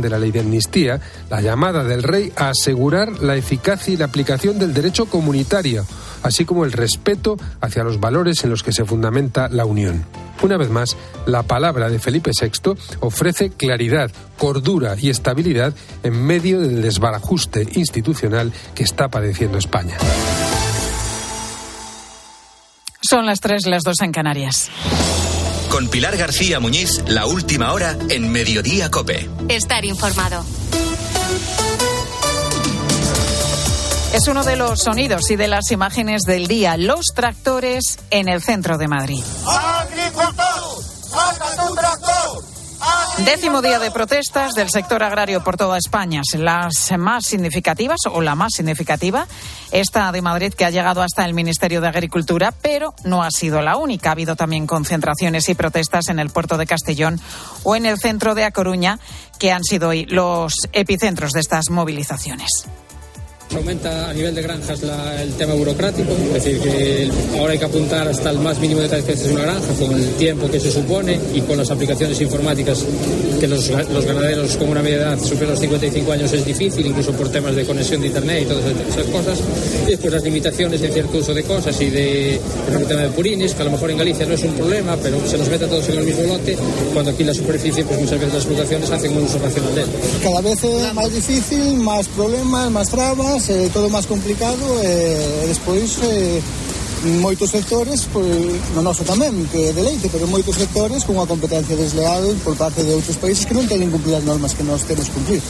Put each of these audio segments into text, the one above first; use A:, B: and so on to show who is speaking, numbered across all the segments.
A: de la ley de amnistía, la llamada del rey a asegurar la eficacia y la aplicación del derecho comunitario, así como el respeto hacia los valores en los que se fundamenta la Unión. Una vez más, la palabra de Felipe VI ofrece claridad, cordura y estabilidad en medio del desbarajuste institucional que está padeciendo España.
B: Son las tres, las dos en Canarias.
C: Con Pilar García Muñiz, la última hora en Mediodía Cope.
D: Estar informado.
B: Es uno de los sonidos y de las imágenes del día, los tractores en el centro de Madrid. Décimo día de protestas del sector agrario por toda España. Las más significativas, o la más significativa, esta de Madrid que ha llegado hasta el Ministerio de Agricultura, pero no ha sido la única. Ha habido también concentraciones y protestas en el puerto de Castellón o en el centro de A Coruña, que han sido hoy los epicentros de estas movilizaciones.
E: Aumenta a nivel de granjas el tema burocrático, es decir, que ahora hay que apuntar hasta el más mínimo detalle que es una granja, con el tiempo que se supone y con las aplicaciones informáticas que los, ganaderos con una media edad superior a los 55 años es difícil, incluso por temas de conexión de Internet y todas esas cosas. Y después las limitaciones de cierto uso de cosas y de, el tema de purines, que a lo mejor en Galicia no es un problema, pero se nos mete a todos en el mismo lote, cuando aquí la superficie, pues muchas veces las explotaciones hacen un uso racional de él.
F: Cada vez es más difícil, más problemas, más trabas máis, eh, todo máis complicado eh, e, e despois eh, moitos sectores, pois, no noso tamén, que é de leite, pero moitos sectores con unha competencia desleal por parte de outros países que non teñen cumplir as normas que nós temos cumplir.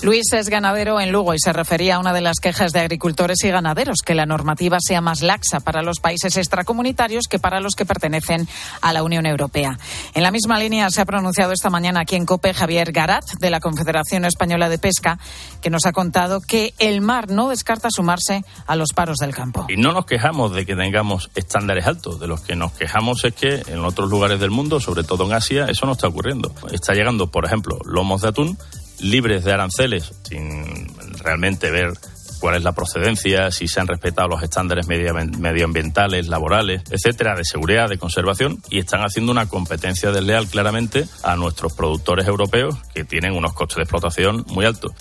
B: Luis es ganadero en Lugo y se refería a una de las quejas de agricultores y ganaderos, que la normativa sea más laxa para los países extracomunitarios que para los que pertenecen a la Unión Europea. En la misma línea se ha pronunciado esta mañana aquí en COPE Javier Garat, de la Confederación Española de Pesca, que nos ha contado que el mar no descarta sumarse a los paros del campo.
G: Y no nos quejamos de que tengamos estándares altos, de los que nos quejamos es que en otros lugares del mundo, sobre todo en Asia, eso no está ocurriendo. Está llegando, por ejemplo, lomos de atún libres de aranceles, sin realmente ver cuál es la procedencia, si se han respetado los estándares medioambientales, laborales, etcétera, de seguridad, de conservación, y están haciendo una competencia desleal claramente a nuestros productores europeos que tienen unos costes de explotación muy altos.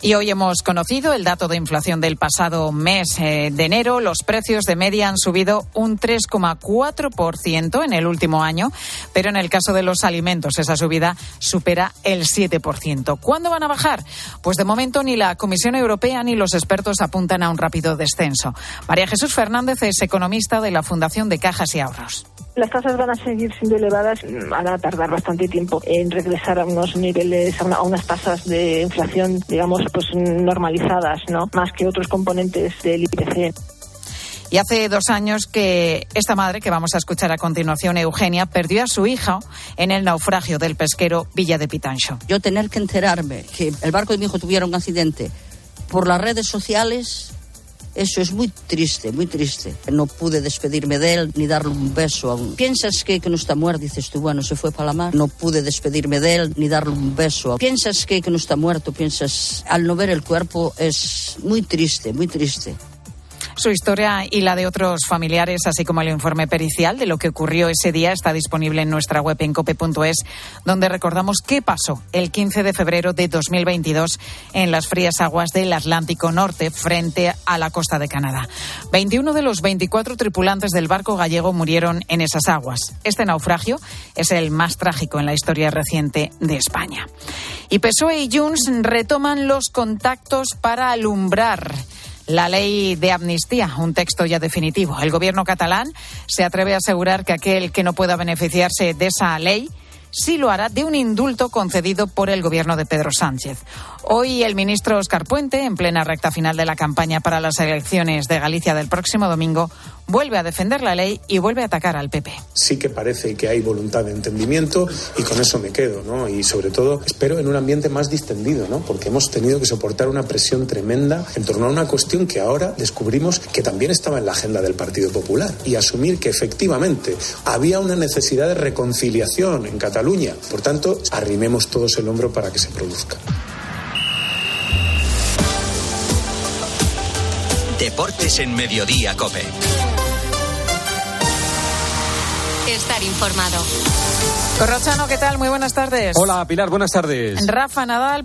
B: Y hoy hemos conocido el dato de inflación del pasado mes eh, de enero. Los precios de media han subido un 3,4% en el último año, pero en el caso de los alimentos esa subida supera el 7%. ¿Cuándo van a bajar? Pues de momento ni la Comisión Europea ni los expertos apuntan a un rápido descenso. María Jesús Fernández es economista de la Fundación de Cajas y Ahorros.
H: Las tasas van a seguir siendo elevadas, van a tardar bastante tiempo en regresar a unos niveles, a, unas tasas de inflación, digamos, pues normalizadas, ¿no? Más que otros componentes del IPC.
B: Y hace dos años que esta madre, que vamos a escuchar a continuación, Eugenia, perdió a su hija en el naufragio del pesquero Villa de Pitancho.
I: Yo tener que enterarme que el barco de mi hijo tuviera un accidente por las redes sociales eso es muy triste, muy triste. No pude despedirme de él ni darle un beso aún. ¿Piensas que, que no está muerto? Dices tú, bueno, se fue para la mar. No pude despedirme de él ni darle un beso. Aún. ¿Piensas que, que no está muerto? Piensas, al no ver el cuerpo es muy triste, muy triste.
B: Su historia y la de otros familiares, así como el informe pericial de lo que ocurrió ese día, está disponible en nuestra web en cope.es, donde recordamos qué pasó el 15 de febrero de 2022 en las frías aguas del Atlántico Norte, frente a la costa de Canadá. 21 de los 24 tripulantes del barco gallego murieron en esas aguas. Este naufragio es el más trágico en la historia reciente de España. Y PSOE y Junts retoman los contactos para alumbrar la ley de amnistía, un texto ya definitivo. El gobierno catalán se atreve a asegurar que aquel que no pueda beneficiarse de esa ley sí lo hará de un indulto concedido por el gobierno de Pedro Sánchez. Hoy el ministro Oscar Puente, en plena recta final de la campaña para las elecciones de Galicia del próximo domingo, vuelve a defender la ley y vuelve a atacar al PP.
J: Sí que parece que hay voluntad de entendimiento y con eso me quedo, ¿no? Y sobre todo espero en un ambiente más distendido, ¿no? Porque hemos tenido que soportar una presión tremenda en torno a una cuestión que ahora descubrimos que también estaba en la agenda del Partido Popular y asumir que efectivamente había una necesidad de reconciliación en Cataluña. Por tanto, arrimemos todos el hombro para que se produzca.
C: Deportes en Mediodía, Cope.
D: Estar informado.
B: Corrochano, ¿qué tal? Muy buenas tardes.
K: Hola, Pilar, buenas tardes.
B: Rafa Nadal